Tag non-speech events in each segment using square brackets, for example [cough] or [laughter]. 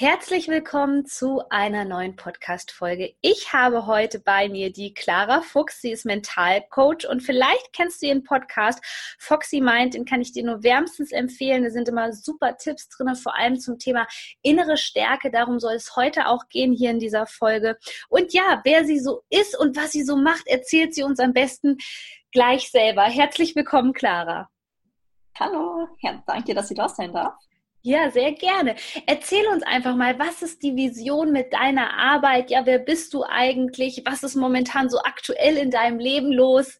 Herzlich willkommen zu einer neuen Podcast-Folge. Ich habe heute bei mir die Clara Fuchs. Sie ist Mentalcoach und vielleicht kennst du ihren Podcast Foxy Mind. Den kann ich dir nur wärmstens empfehlen. Da sind immer super Tipps drin, vor allem zum Thema innere Stärke. Darum soll es heute auch gehen hier in dieser Folge. Und ja, wer sie so ist und was sie so macht, erzählt sie uns am besten gleich selber. Herzlich willkommen, Clara. Hallo, ja, danke, dass ich da sein darf. Ja, sehr gerne. Erzähl uns einfach mal, was ist die Vision mit deiner Arbeit? Ja, wer bist du eigentlich? Was ist momentan so aktuell in deinem Leben los?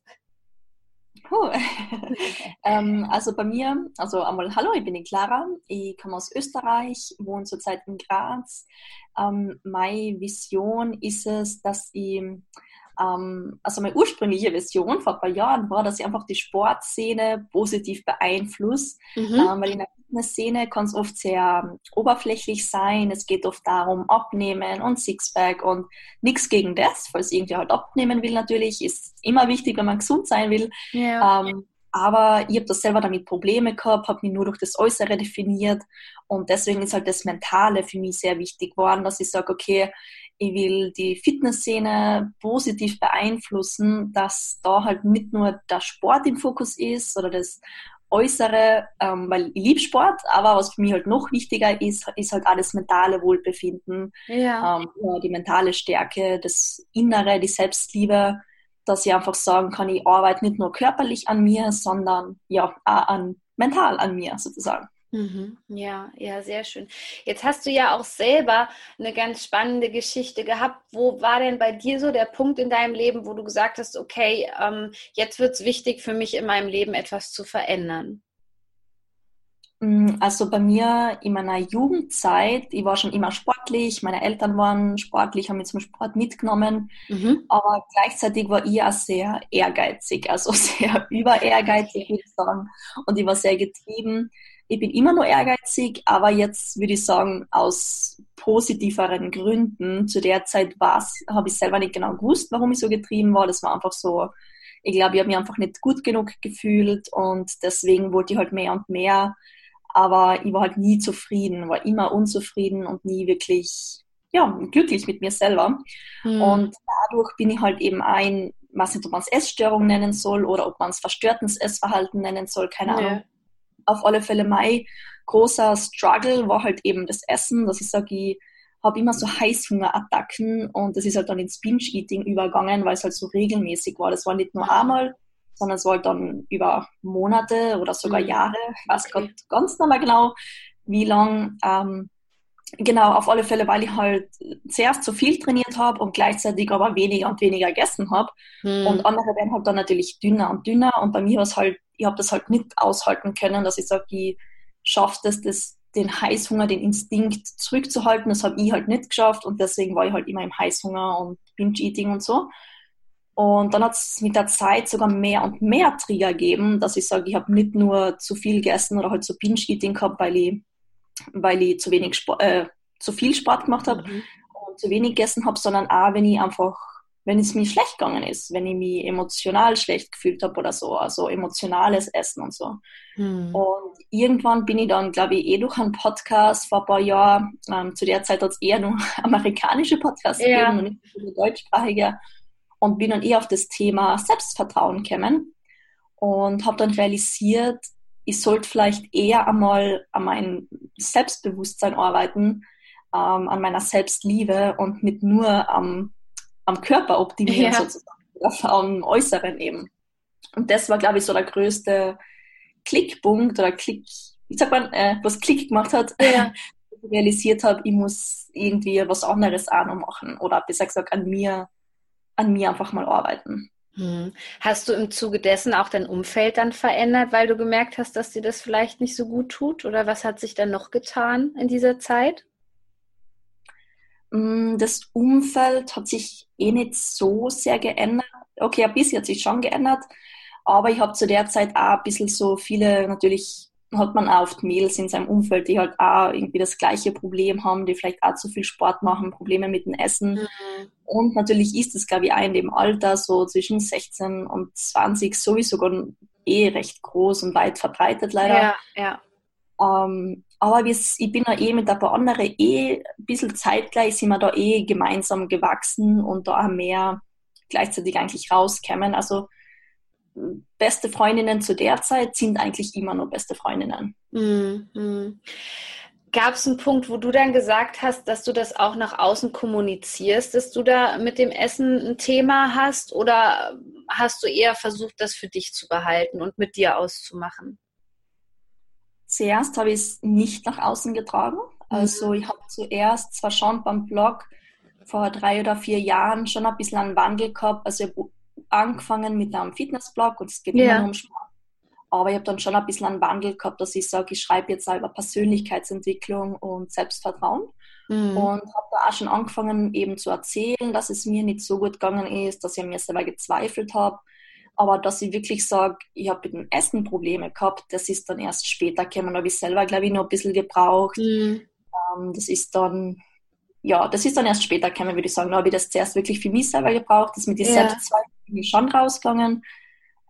Cool. [laughs] ähm, also bei mir, also einmal hallo, ich bin die Clara, ich komme aus Österreich, wohne zurzeit in Graz. Ähm, meine Vision ist es, dass ich ähm, also meine ursprüngliche Vision vor ein paar Jahren war, dass ich einfach die Sportszene positiv beeinflusse, mhm. ähm, weil in der Fitnessszene kann es oft sehr ähm, oberflächlich sein. Es geht oft darum, abnehmen und Sixpack und nichts gegen das, falls irgendwie halt abnehmen will natürlich, ist immer wichtig, wenn man gesund sein will. Ja. Ähm, aber ich habe das selber damit Probleme gehabt, habe mich nur durch das Äußere definiert und deswegen ist halt das Mentale für mich sehr wichtig geworden, dass ich sage, okay, ich will die Fitnessszene positiv beeinflussen, dass da halt nicht nur der Sport im Fokus ist oder das Äußere, ähm, weil ich liebe Sport, aber was für mich halt noch wichtiger ist, ist halt alles mentale Wohlbefinden, ja. Ähm, die mentale Stärke, das Innere, die Selbstliebe, dass ich einfach sagen kann, ich arbeite nicht nur körperlich an mir, sondern ja, auch an mental an mir sozusagen. Mhm. Ja, ja, sehr schön. Jetzt hast du ja auch selber eine ganz spannende Geschichte gehabt. Wo war denn bei dir so der Punkt in deinem Leben, wo du gesagt hast, okay, ähm, jetzt wird es wichtig für mich in meinem Leben etwas zu verändern? Mm, also bei mir in meiner Jugendzeit, ich war schon immer sportlich, meine Eltern waren sportlich, haben mich zum Sport mitgenommen, mhm. aber gleichzeitig war ich auch sehr ehrgeizig, also [laughs] sehr über ehrgeizig, würde ich sagen. Und ich war sehr getrieben ich bin immer noch ehrgeizig, aber jetzt würde ich sagen, aus positiveren Gründen. Zu der Zeit habe ich selber nicht genau gewusst, warum ich so getrieben war. Das war einfach so, ich glaube, ich habe mich einfach nicht gut genug gefühlt und deswegen wollte ich halt mehr und mehr. Aber ich war halt nie zufrieden, war immer unzufrieden und nie wirklich ja, glücklich mit mir selber. Mhm. Und dadurch bin ich halt eben ein, weiß nicht, ob man es Essstörung nennen soll oder ob man es verstörtes Essverhalten nennen soll, keine nee. Auf alle Fälle mein großer Struggle war halt eben das Essen, dass ich sage, ich habe immer so Heißhungerattacken und das ist halt dann ins Binge-Eating übergangen, weil es halt so regelmäßig war. Das war nicht nur einmal, sondern es war halt dann über Monate oder sogar mhm. Jahre. Ich weiß okay. gerade ganz nochmal genau, wie lang. Ähm, genau, auf alle Fälle, weil ich halt zuerst zu viel trainiert habe und gleichzeitig aber weniger und weniger gegessen habe. Mhm. Und andere werden halt dann natürlich dünner und dünner. Und bei mir war es halt ich habe das halt nicht aushalten können, dass ich sage, ich schaffe das, das, den Heißhunger, den Instinkt zurückzuhalten. Das habe ich halt nicht geschafft und deswegen war ich halt immer im Heißhunger und Binge-Eating und so. Und dann hat es mit der Zeit sogar mehr und mehr Trigger gegeben, dass ich sage, ich habe nicht nur zu viel gegessen oder halt so Binge-Eating gehabt, weil ich, weil ich zu wenig Sport, äh, zu viel Sport gemacht habe mhm. und zu wenig gegessen habe, sondern auch, wenn ich einfach wenn es mir schlecht gegangen ist, wenn ich mich emotional schlecht gefühlt habe oder so, also emotionales Essen und so. Hm. Und irgendwann bin ich dann, glaube ich, eh durch einen Podcast vor ein paar Jahren, ähm, zu der Zeit hat es eher nur [laughs] amerikanische Podcasts ja. gegeben und nicht deutschsprachige, und bin dann eher auf das Thema Selbstvertrauen gekommen und habe dann realisiert, ich sollte vielleicht eher einmal an meinem Selbstbewusstsein arbeiten, ähm, an meiner Selbstliebe und nicht nur am am Körper optimieren ja. sozusagen, am Äußeren eben. Und das war, glaube ich, so der größte Klickpunkt oder Klick, wie sagt man, äh, was Klick gemacht hat, ja. [laughs] ich realisiert habe, ich muss irgendwie was anderes auch noch machen oder besser gesagt an mir, an mir einfach mal arbeiten. Hm. Hast du im Zuge dessen auch dein Umfeld dann verändert, weil du gemerkt hast, dass dir das vielleicht nicht so gut tut? Oder was hat sich dann noch getan in dieser Zeit? Mm, das Umfeld hat sich eh nicht so sehr geändert. Okay, ein bisschen hat sich schon geändert, aber ich habe zu der Zeit auch ein bisschen so viele, natürlich hat man auch oft Mädels in seinem Umfeld, die halt auch irgendwie das gleiche Problem haben, die vielleicht auch zu viel Sport machen, Probleme mit dem Essen. Mhm. Und natürlich ist es, glaube ich, auch in dem Alter, so zwischen 16 und 20, sowieso eh recht groß und weit verbreitet leider. Ja, ja. Ähm, aber ich bin da eh mit ein paar anderen eh ein bisschen zeitgleich sind wir da eh gemeinsam gewachsen und da auch mehr gleichzeitig eigentlich rauskämen. Also beste Freundinnen zu der Zeit sind eigentlich immer nur beste Freundinnen. Mhm. Gab es einen Punkt, wo du dann gesagt hast, dass du das auch nach außen kommunizierst, dass du da mit dem Essen ein Thema hast oder hast du eher versucht, das für dich zu behalten und mit dir auszumachen? Zuerst habe ich es nicht nach außen getragen. Also mhm. ich habe zuerst zwar schon beim Blog vor drei oder vier Jahren schon ein bisschen einen Wandel gehabt. Also angefangen mit einem Fitnessblog und es geht ja. immer um Sport. Aber ich habe dann schon ein bisschen einen Wandel gehabt, dass ich sage, ich schreibe jetzt über Persönlichkeitsentwicklung und Selbstvertrauen. Mhm. Und habe da auch schon angefangen, eben zu erzählen, dass es mir nicht so gut gegangen ist, dass ich mir selber gezweifelt habe. Aber dass ich wirklich sage, ich habe mit dem Essen Probleme gehabt, das ist dann erst später gekommen. Da habe ich selber, glaube ich, noch ein bisschen gebraucht. Mhm. Ähm, das ist dann, ja, das ist dann erst später gekommen, würde ich sagen. Da habe ich das zuerst wirklich für mich selber gebraucht. Das mit den ja. Selbstzweifeln bin ich schon rausgegangen.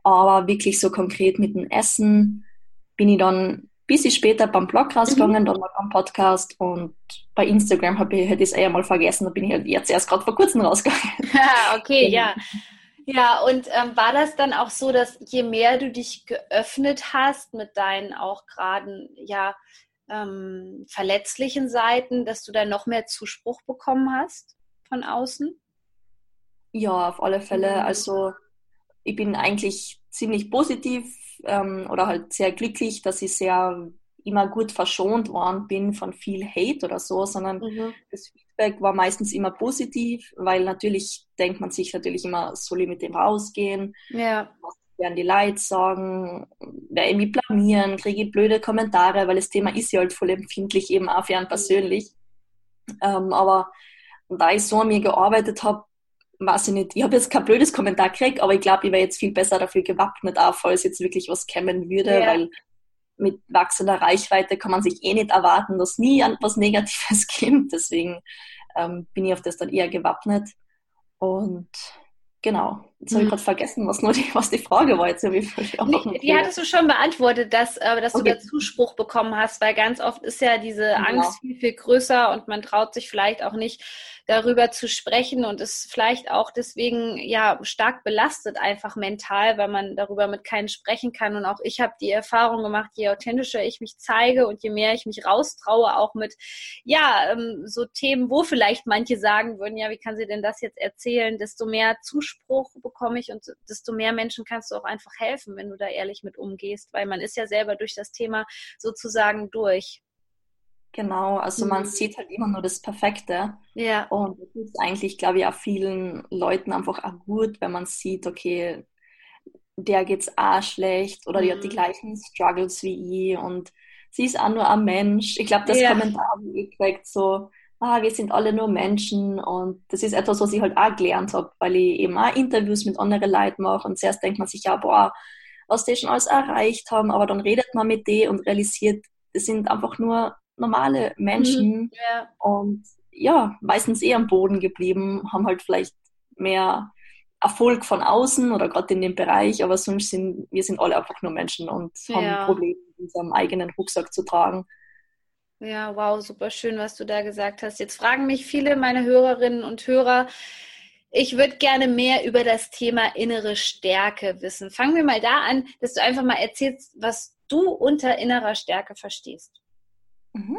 Aber wirklich so konkret mit dem Essen bin ich dann ein bisschen später beim Blog rausgegangen, mhm. dann mal beim Podcast und bei Instagram habe ich, hätte ich es eher mal vergessen, da bin ich halt jetzt erst gerade vor kurzem rausgegangen. [laughs] Ja, okay, ja. Ja, und ähm, war das dann auch so, dass je mehr du dich geöffnet hast mit deinen auch gerade ja, ähm, verletzlichen Seiten, dass du dann noch mehr Zuspruch bekommen hast von außen? Ja, auf alle Fälle. Also ich bin eigentlich ziemlich positiv ähm, oder halt sehr glücklich, dass ich sehr immer gut verschont worden bin von viel Hate oder so, sondern mhm. das Feedback war meistens immer positiv, weil natürlich denkt man sich natürlich immer, soll ich mit dem rausgehen? Ja. Was werden die Leute sagen? Wer irgendwie blamieren? Kriege ich blöde Kommentare, weil das Thema ist ja halt voll empfindlich, eben auch für einen persönlich. Ähm, aber da ich so an mir gearbeitet habe, weiß ich nicht, ich habe jetzt kein blödes Kommentar gekriegt, aber ich glaube, ich wäre jetzt viel besser dafür gewappnet, auch falls jetzt wirklich was kämen würde, ja. weil mit wachsender Reichweite kann man sich eh nicht erwarten, dass nie was Negatives [laughs] kommt. Deswegen ähm, bin ich auf das dann eher gewappnet. Und Genau. Jetzt habe ich hm. gerade vergessen, was, nur die, was die Frage war. Jetzt ich [laughs] nee, die hattest du schon beantwortet, dass, äh, dass okay. du da Zuspruch bekommen hast, weil ganz oft ist ja diese genau. Angst viel, viel größer und man traut sich vielleicht auch nicht darüber zu sprechen und ist vielleicht auch deswegen ja stark belastet einfach mental, weil man darüber mit keinem sprechen kann. Und auch ich habe die Erfahrung gemacht, je authentischer ich mich zeige und je mehr ich mich raustraue, auch mit ja ähm, so Themen, wo vielleicht manche sagen würden, ja, wie kann sie denn das jetzt erzählen, desto mehr Zuspruch bekomme ich und desto mehr Menschen kannst du auch einfach helfen, wenn du da ehrlich mit umgehst, weil man ist ja selber durch das Thema sozusagen durch. Genau, also mhm. man sieht halt immer nur das Perfekte. Ja. Und das ist eigentlich, glaube ich, auch vielen Leuten einfach auch gut, wenn man sieht, okay, der geht's auch schlecht oder mhm. die hat die mhm. gleichen Struggles wie ich und sie ist auch nur ein Mensch. Ich glaube, das ja. Kommentar wie ich gekriegt so, ah, wir sind alle nur Menschen und das ist etwas, was ich halt auch gelernt habe, weil ich eben auch Interviews mit anderen Leuten mache und zuerst denkt man sich ja, boah, was die schon alles erreicht haben, aber dann redet man mit denen und realisiert, das sind einfach nur normale Menschen mhm, ja. und ja, meistens eher am Boden geblieben, haben halt vielleicht mehr Erfolg von außen oder gerade in dem Bereich, aber sonst sind wir sind alle einfach nur Menschen und ja. haben Probleme in unserem eigenen Rucksack zu tragen. Ja, wow, super schön, was du da gesagt hast. Jetzt fragen mich viele meine Hörerinnen und Hörer, ich würde gerne mehr über das Thema innere Stärke wissen. Fangen wir mal da an, dass du einfach mal erzählst, was du unter innerer Stärke verstehst. Mhm.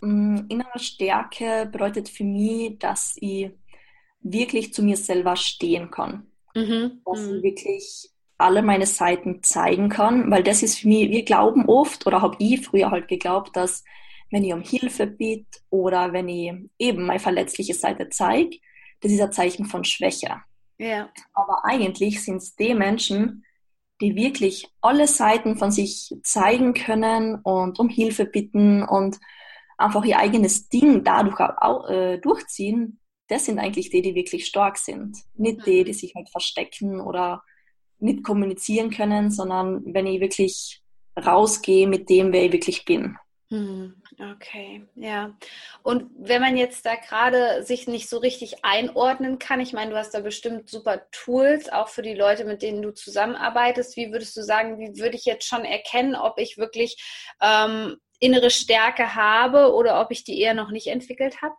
Mm, innere Stärke bedeutet für mich, dass ich wirklich zu mir selber stehen kann. Mhm. Dass ich mhm. wirklich alle meine Seiten zeigen kann, weil das ist für mich, wir glauben oft, oder habe ich früher halt geglaubt, dass wenn ich um Hilfe bitte oder wenn ich eben meine verletzliche Seite zeige, das ist ein Zeichen von Schwäche. Ja. Aber eigentlich sind es die Menschen, die wirklich alle Seiten von sich zeigen können und um Hilfe bitten und einfach ihr eigenes Ding dadurch auch, äh, durchziehen, das sind eigentlich die, die wirklich stark sind. Nicht die, die sich halt verstecken oder nicht kommunizieren können, sondern wenn ich wirklich rausgehe mit dem, wer ich wirklich bin. Hm, okay, ja. Und wenn man jetzt da gerade sich nicht so richtig einordnen kann, ich meine, du hast da bestimmt super Tools, auch für die Leute, mit denen du zusammenarbeitest. Wie würdest du sagen, wie würde ich jetzt schon erkennen, ob ich wirklich ähm, innere Stärke habe oder ob ich die eher noch nicht entwickelt habe?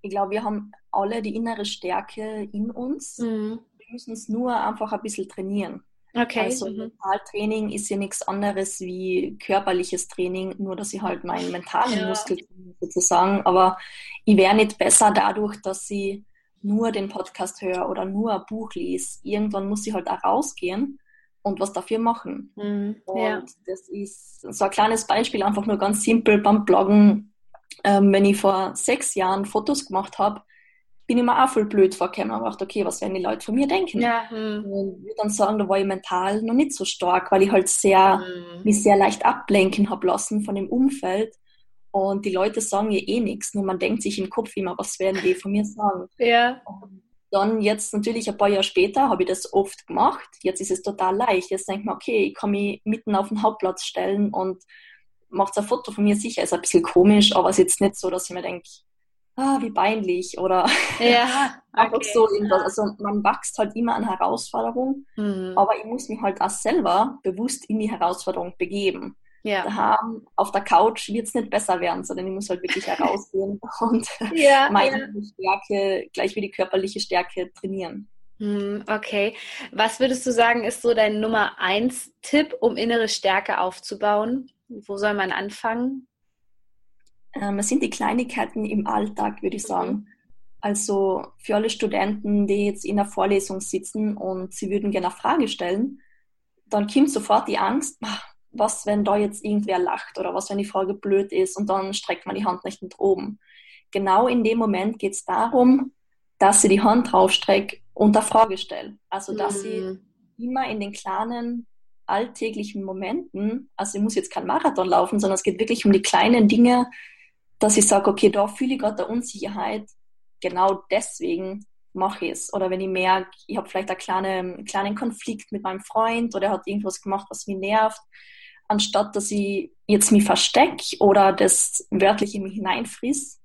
Ich glaube, wir haben alle die innere Stärke in uns. Mhm. Wir müssen es nur einfach ein bisschen trainieren. Okay. Also mhm. Mentaltraining ist ja nichts anderes wie körperliches Training, nur dass ich halt meinen mentalen ja. Muskel sozusagen. Aber ich wäre nicht besser dadurch, dass ich nur den Podcast höre oder nur ein Buch lese. Irgendwann muss ich halt auch rausgehen und was dafür machen. Mhm. Ja. Und das ist so ein kleines Beispiel, einfach nur ganz simpel beim Bloggen. Ähm, wenn ich vor sechs Jahren Fotos gemacht habe, bin ich mir auch voll blöd vorgekommen und gedacht, okay, was werden die Leute von mir denken? Ja, hm. Und ich würde dann sagen, da war ich mental noch nicht so stark, weil ich halt sehr, hm. mich sehr leicht ablenken habe lassen von dem Umfeld. Und die Leute sagen ja eh nichts, nur man denkt sich im Kopf immer, was werden die von mir sagen? Ja. Und dann jetzt natürlich ein paar Jahre später habe ich das oft gemacht. Jetzt ist es total leicht. Jetzt denke ich mir, okay, ich kann mich mitten auf den Hauptplatz stellen und macht ein Foto von mir sicher. Ist ein bisschen komisch, aber es ist jetzt nicht so, dass ich mir denke, ah, wie peinlich oder ja, [laughs] einfach okay. so irgendwas. Also man wächst halt immer an Herausforderungen, mhm. aber ich muss mich halt auch selber bewusst in die Herausforderung begeben. Ja. Daheim auf der Couch wird es nicht besser werden, sondern ich muss halt wirklich herausgehen [laughs] und ja, meine ja. Stärke, gleich wie die körperliche Stärke trainieren. Mhm, okay. Was würdest du sagen, ist so dein Nummer eins Tipp, um innere Stärke aufzubauen? Wo soll man anfangen? Ähm, es sind die Kleinigkeiten im Alltag, würde ich sagen. Also für alle Studenten, die jetzt in der Vorlesung sitzen und sie würden gerne eine Frage stellen, dann kommt sofort die Angst, was, wenn da jetzt irgendwer lacht oder was, wenn die Frage blöd ist und dann streckt man die Hand nicht nach oben. Genau in dem Moment geht es darum, dass sie die Hand draufstreckt und eine Frage stellt. Also, dass mhm. sie immer in den kleinen alltäglichen Momenten, also ich muss jetzt kein Marathon laufen, sondern es geht wirklich um die kleinen Dinge, dass ich sage, okay, da fühle ich gerade Unsicherheit, genau deswegen mache ich es. Oder wenn ich merke, ich habe vielleicht einen kleinen, kleinen Konflikt mit meinem Freund oder er hat irgendwas gemacht, was mich nervt, anstatt dass ich jetzt mich verstecke oder das wörtlich in mich hineinfriss,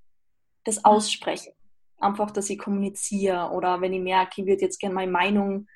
das mhm. ausspreche. Einfach, dass ich kommuniziere oder wenn ich merke, ich würde jetzt gerne meine Meinung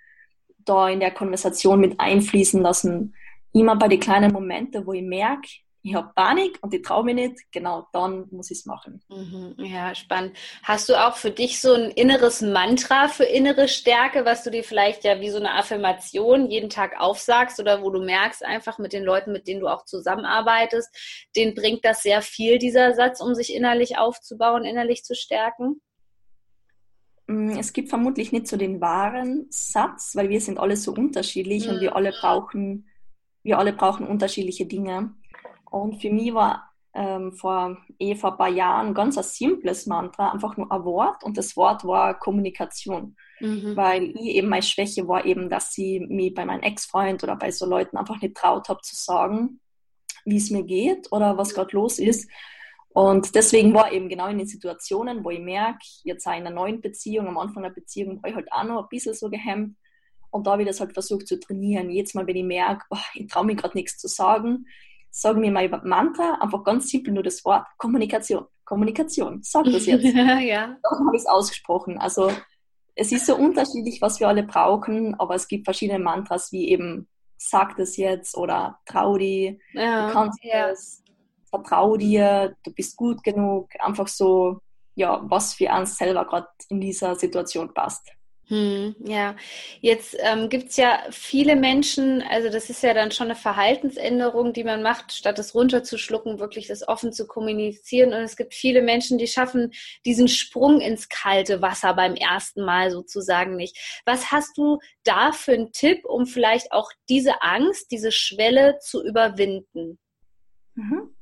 da in der Konversation mit einfließen lassen. Immer bei den kleinen Momenten, wo ich merke, ich habe Panik und ich traue mich nicht, genau dann muss ich es machen. Mhm, ja, spannend. Hast du auch für dich so ein inneres Mantra für innere Stärke, was du dir vielleicht ja wie so eine Affirmation jeden Tag aufsagst oder wo du merkst einfach mit den Leuten, mit denen du auch zusammenarbeitest, denen bringt das sehr viel, dieser Satz, um sich innerlich aufzubauen, innerlich zu stärken? Mm, es gibt vermutlich nicht so den wahren Satz, weil wir sind alle so unterschiedlich mhm. und wir alle brauchen, wir alle brauchen unterschiedliche Dinge. Und für mich war ähm, vor, eh vor ein paar Jahren ganz ein simples Mantra, einfach nur ein Wort und das Wort war Kommunikation. Mhm. Weil ich eben meine Schwäche war eben, dass sie mir bei meinem Ex-Freund oder bei so Leuten einfach nicht traut habe zu sagen, wie es mir geht oder was gerade los ist. Und deswegen war eben genau in den Situationen, wo ich merke, jetzt in einer neuen Beziehung, am Anfang der Beziehung war ich halt auch noch ein bisschen so gehemmt. Und da habe ich das halt versucht zu trainieren. Jedes Mal, wenn ich merke, oh, ich traue mir gerade nichts zu sagen, sagen wir mal Mantra, einfach ganz simpel nur das Wort Kommunikation. Kommunikation, sag das jetzt. [laughs] ja. Dann habe ich es ausgesprochen. Also es ist so unterschiedlich, was wir alle brauchen, aber es gibt verschiedene Mantras, wie eben sag das jetzt oder trau dir, ja, du kannst ja. das, vertrau dir, du bist gut genug. Einfach so, ja, was für uns selber gerade in dieser Situation passt. Hm, ja, jetzt ähm, gibt es ja viele Menschen, also das ist ja dann schon eine Verhaltensänderung, die man macht, statt es runterzuschlucken, wirklich das offen zu kommunizieren. Und es gibt viele Menschen, die schaffen diesen Sprung ins kalte Wasser beim ersten Mal sozusagen nicht. Was hast du da für einen Tipp, um vielleicht auch diese Angst, diese Schwelle zu überwinden? Mhm.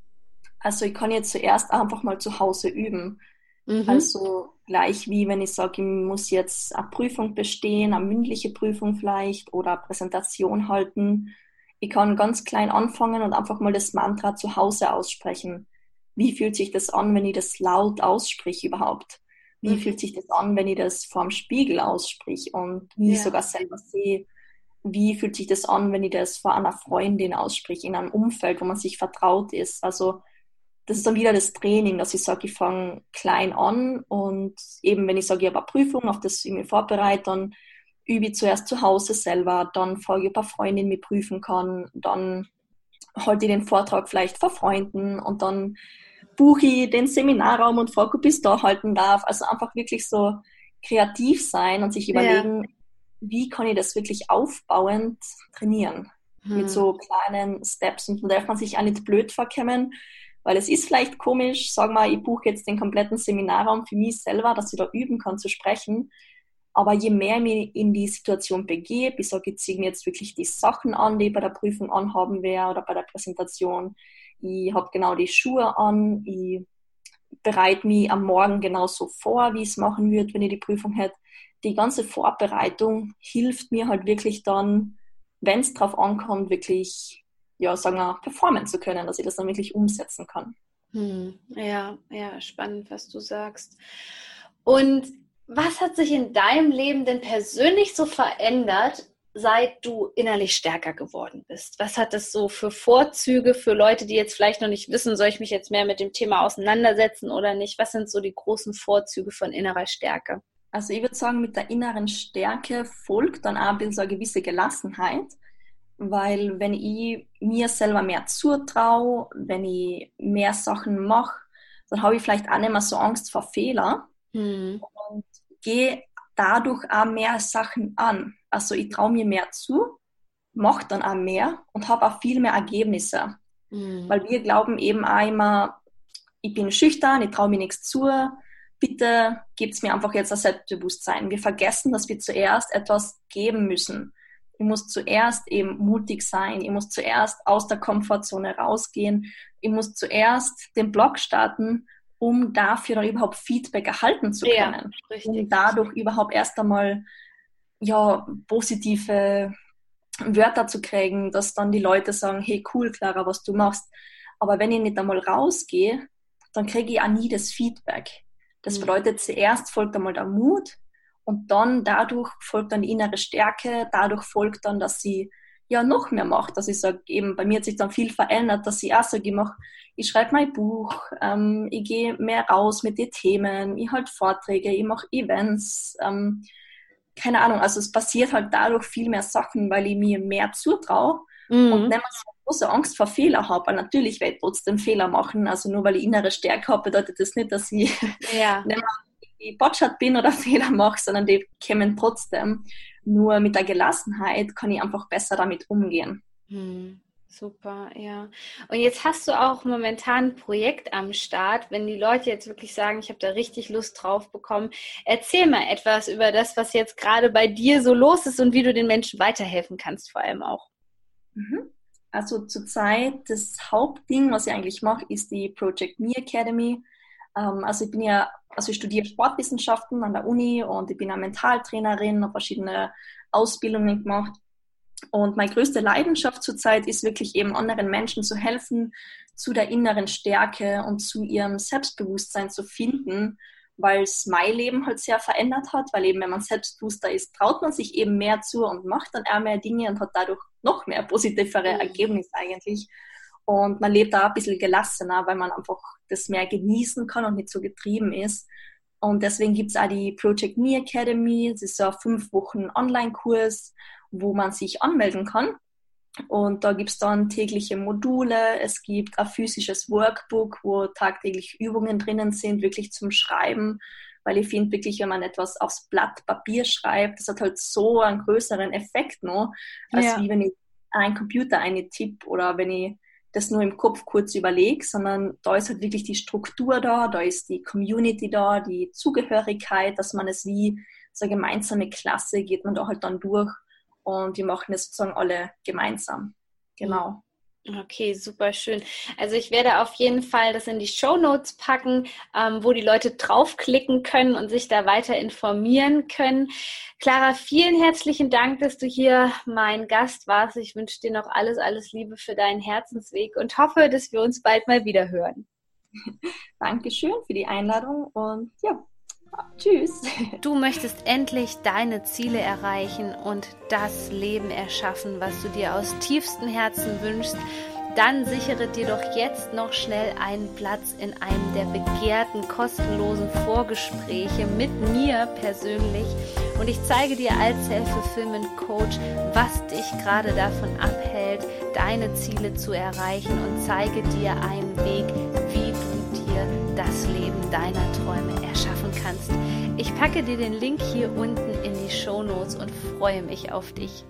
Also ich kann jetzt zuerst einfach mal zu Hause üben. Mhm. Also gleich wie wenn ich sage, ich muss jetzt eine Prüfung bestehen, eine mündliche Prüfung vielleicht oder eine Präsentation halten. Ich kann ganz klein anfangen und einfach mal das Mantra zu Hause aussprechen. wie fühlt sich das an, wenn ich das laut ausspreche überhaupt? Wie mhm. fühlt sich das an, wenn ich das vorm Spiegel ausspreche und wie ja. ich sogar selber sehe, wie fühlt sich das an, wenn ich das vor einer Freundin ausspreche, in einem Umfeld, wo man sich vertraut ist. Also das ist dann wieder das Training, dass ich sage, ich fange klein an und eben wenn ich sage, ich habe eine Prüfung, auf das ich mich vorbereite, dann übe ich zuerst zu Hause selber, dann frage ich, ob eine Freundin mich prüfen kann, dann halte ich den Vortrag vielleicht vor Freunden und dann buche ich den Seminarraum und frage, ob ich es da halten darf. Also einfach wirklich so kreativ sein und sich überlegen, ja. wie kann ich das wirklich aufbauend trainieren. Hm. Mit so kleinen Steps. Und da darf man sich auch nicht blöd vorkommen, weil es ist vielleicht komisch, sag mal, ich buche jetzt den kompletten Seminarraum für mich selber, dass ich da üben kann zu sprechen. Aber je mehr ich mich in die Situation begebe, ich sage, ich ziehe mir jetzt wirklich die Sachen an, die ich bei der Prüfung anhaben werde oder bei der Präsentation. Ich habe genau die Schuhe an, ich bereite mich am Morgen genauso vor, wie ich es machen würde, wenn ich die Prüfung hätte. Die ganze Vorbereitung hilft mir halt wirklich dann, wenn es drauf ankommt, wirklich, ja, sagen wir, performen zu können, dass ich das dann wirklich umsetzen kann. Hm, ja, ja, spannend, was du sagst. Und was hat sich in deinem Leben denn persönlich so verändert, seit du innerlich stärker geworden bist? Was hat das so für Vorzüge für Leute, die jetzt vielleicht noch nicht wissen, soll ich mich jetzt mehr mit dem Thema auseinandersetzen oder nicht? Was sind so die großen Vorzüge von innerer Stärke? Also ich würde sagen, mit der inneren Stärke folgt dann auch so eine gewisse Gelassenheit, weil wenn ich mir selber mehr zutraue, wenn ich mehr Sachen mache, dann habe ich vielleicht auch nicht mehr so Angst vor Fehlern hm. und gehe dadurch auch mehr Sachen an. Also ich traue mir mehr zu, mache dann auch mehr und habe auch viel mehr Ergebnisse. Mhm. Weil wir glauben eben auch immer, ich bin schüchtern, ich traue mir nichts zu, bitte gebt mir einfach jetzt das Selbstbewusstsein. Wir vergessen, dass wir zuerst etwas geben müssen. Ich muss zuerst eben mutig sein, ich muss zuerst aus der Komfortzone rausgehen, ich muss zuerst den Blog starten um dafür dann überhaupt Feedback erhalten zu können. Ja. Um dadurch überhaupt erst einmal ja, positive Wörter zu kriegen, dass dann die Leute sagen, hey cool, Clara, was du machst. Aber wenn ich nicht einmal rausgehe, dann kriege ich auch nie das Feedback. Das mhm. bedeutet, zuerst folgt einmal der Mut und dann dadurch folgt dann die innere Stärke, dadurch folgt dann, dass sie ja noch mehr macht. Dass ich sage, eben bei mir hat sich dann viel verändert, dass ich auch sage, ich, mach, ich schreibe mein Buch, ähm, ich gehe mehr raus mit den Themen, ich halte Vorträge, ich mache Events. Ähm, keine Ahnung, also es passiert halt dadurch viel mehr Sachen, weil ich mir mehr zutraue mhm. und nicht mehr so große Angst vor Fehler habe. Aber natürlich werde ich trotzdem Fehler machen. Also nur weil ich innere Stärke habe, bedeutet das nicht, dass ich ja. [laughs] nicht mehr Botschat bin oder [laughs] Fehler mache, sondern die kommen trotzdem. Nur mit der Gelassenheit kann ich einfach besser damit umgehen. Hm, super, ja. Und jetzt hast du auch momentan ein Projekt am Start. Wenn die Leute jetzt wirklich sagen, ich habe da richtig Lust drauf bekommen, erzähl mal etwas über das, was jetzt gerade bei dir so los ist und wie du den Menschen weiterhelfen kannst, vor allem auch. Mhm. Also zurzeit das Hauptding, was ich eigentlich mache, ist die Project Me Academy. Ähm, also ich bin ja, also ich studiere Sportwissenschaften an der Uni und ich bin eine Mentaltrainerin, habe verschiedene Ausbildungen gemacht. Und meine größte Leidenschaft zurzeit ist wirklich eben anderen Menschen zu helfen, zu der inneren Stärke und zu ihrem Selbstbewusstsein zu finden, weil es mein Leben halt sehr verändert hat, weil eben wenn man selbstbewusster ist, traut man sich eben mehr zu und macht dann auch mehr Dinge und hat dadurch noch mehr positivere mhm. Ergebnisse eigentlich. Und man lebt da ein bisschen gelassener, weil man einfach das mehr genießen kann und nicht so getrieben ist. Und deswegen gibt es auch die Project Me Academy. Das ist so ein fünf Wochen Online-Kurs, wo man sich anmelden kann. Und da gibt es dann tägliche Module. Es gibt ein physisches Workbook, wo tagtäglich Übungen drinnen sind, wirklich zum Schreiben. Weil ich finde wirklich, wenn man etwas aufs Blatt Papier schreibt, das hat halt so einen größeren Effekt noch, als ja. wie wenn ich einen Computer eine tipp oder wenn ich das nur im Kopf kurz überlege, sondern da ist halt wirklich die Struktur da, da ist die Community da, die Zugehörigkeit, dass man es wie so eine gemeinsame Klasse geht man da halt dann durch und wir machen es sozusagen alle gemeinsam. Genau. Okay, super schön. Also ich werde auf jeden Fall das in die Show Notes packen, ähm, wo die Leute draufklicken können und sich da weiter informieren können. Clara, vielen herzlichen Dank, dass du hier mein Gast warst. Ich wünsche dir noch alles, alles Liebe für deinen Herzensweg und hoffe, dass wir uns bald mal wieder hören. [laughs] Dankeschön für die Einladung und ja, Tschüss. [laughs] Du möchtest endlich deine Ziele erreichen und das Leben erschaffen, was du dir aus tiefstem Herzen wünschst. Dann sichere dir doch jetzt noch schnell einen Platz in einem der begehrten kostenlosen Vorgespräche mit mir persönlich. Und ich zeige dir als Self-Fulfillment-Coach, was dich gerade davon abhält, deine Ziele zu erreichen. Und zeige dir einen Weg, wie du dir das Leben deiner Träume erschaffen kannst. Ich packe dir den Link hier unten in die Show Notes und freue mich auf dich.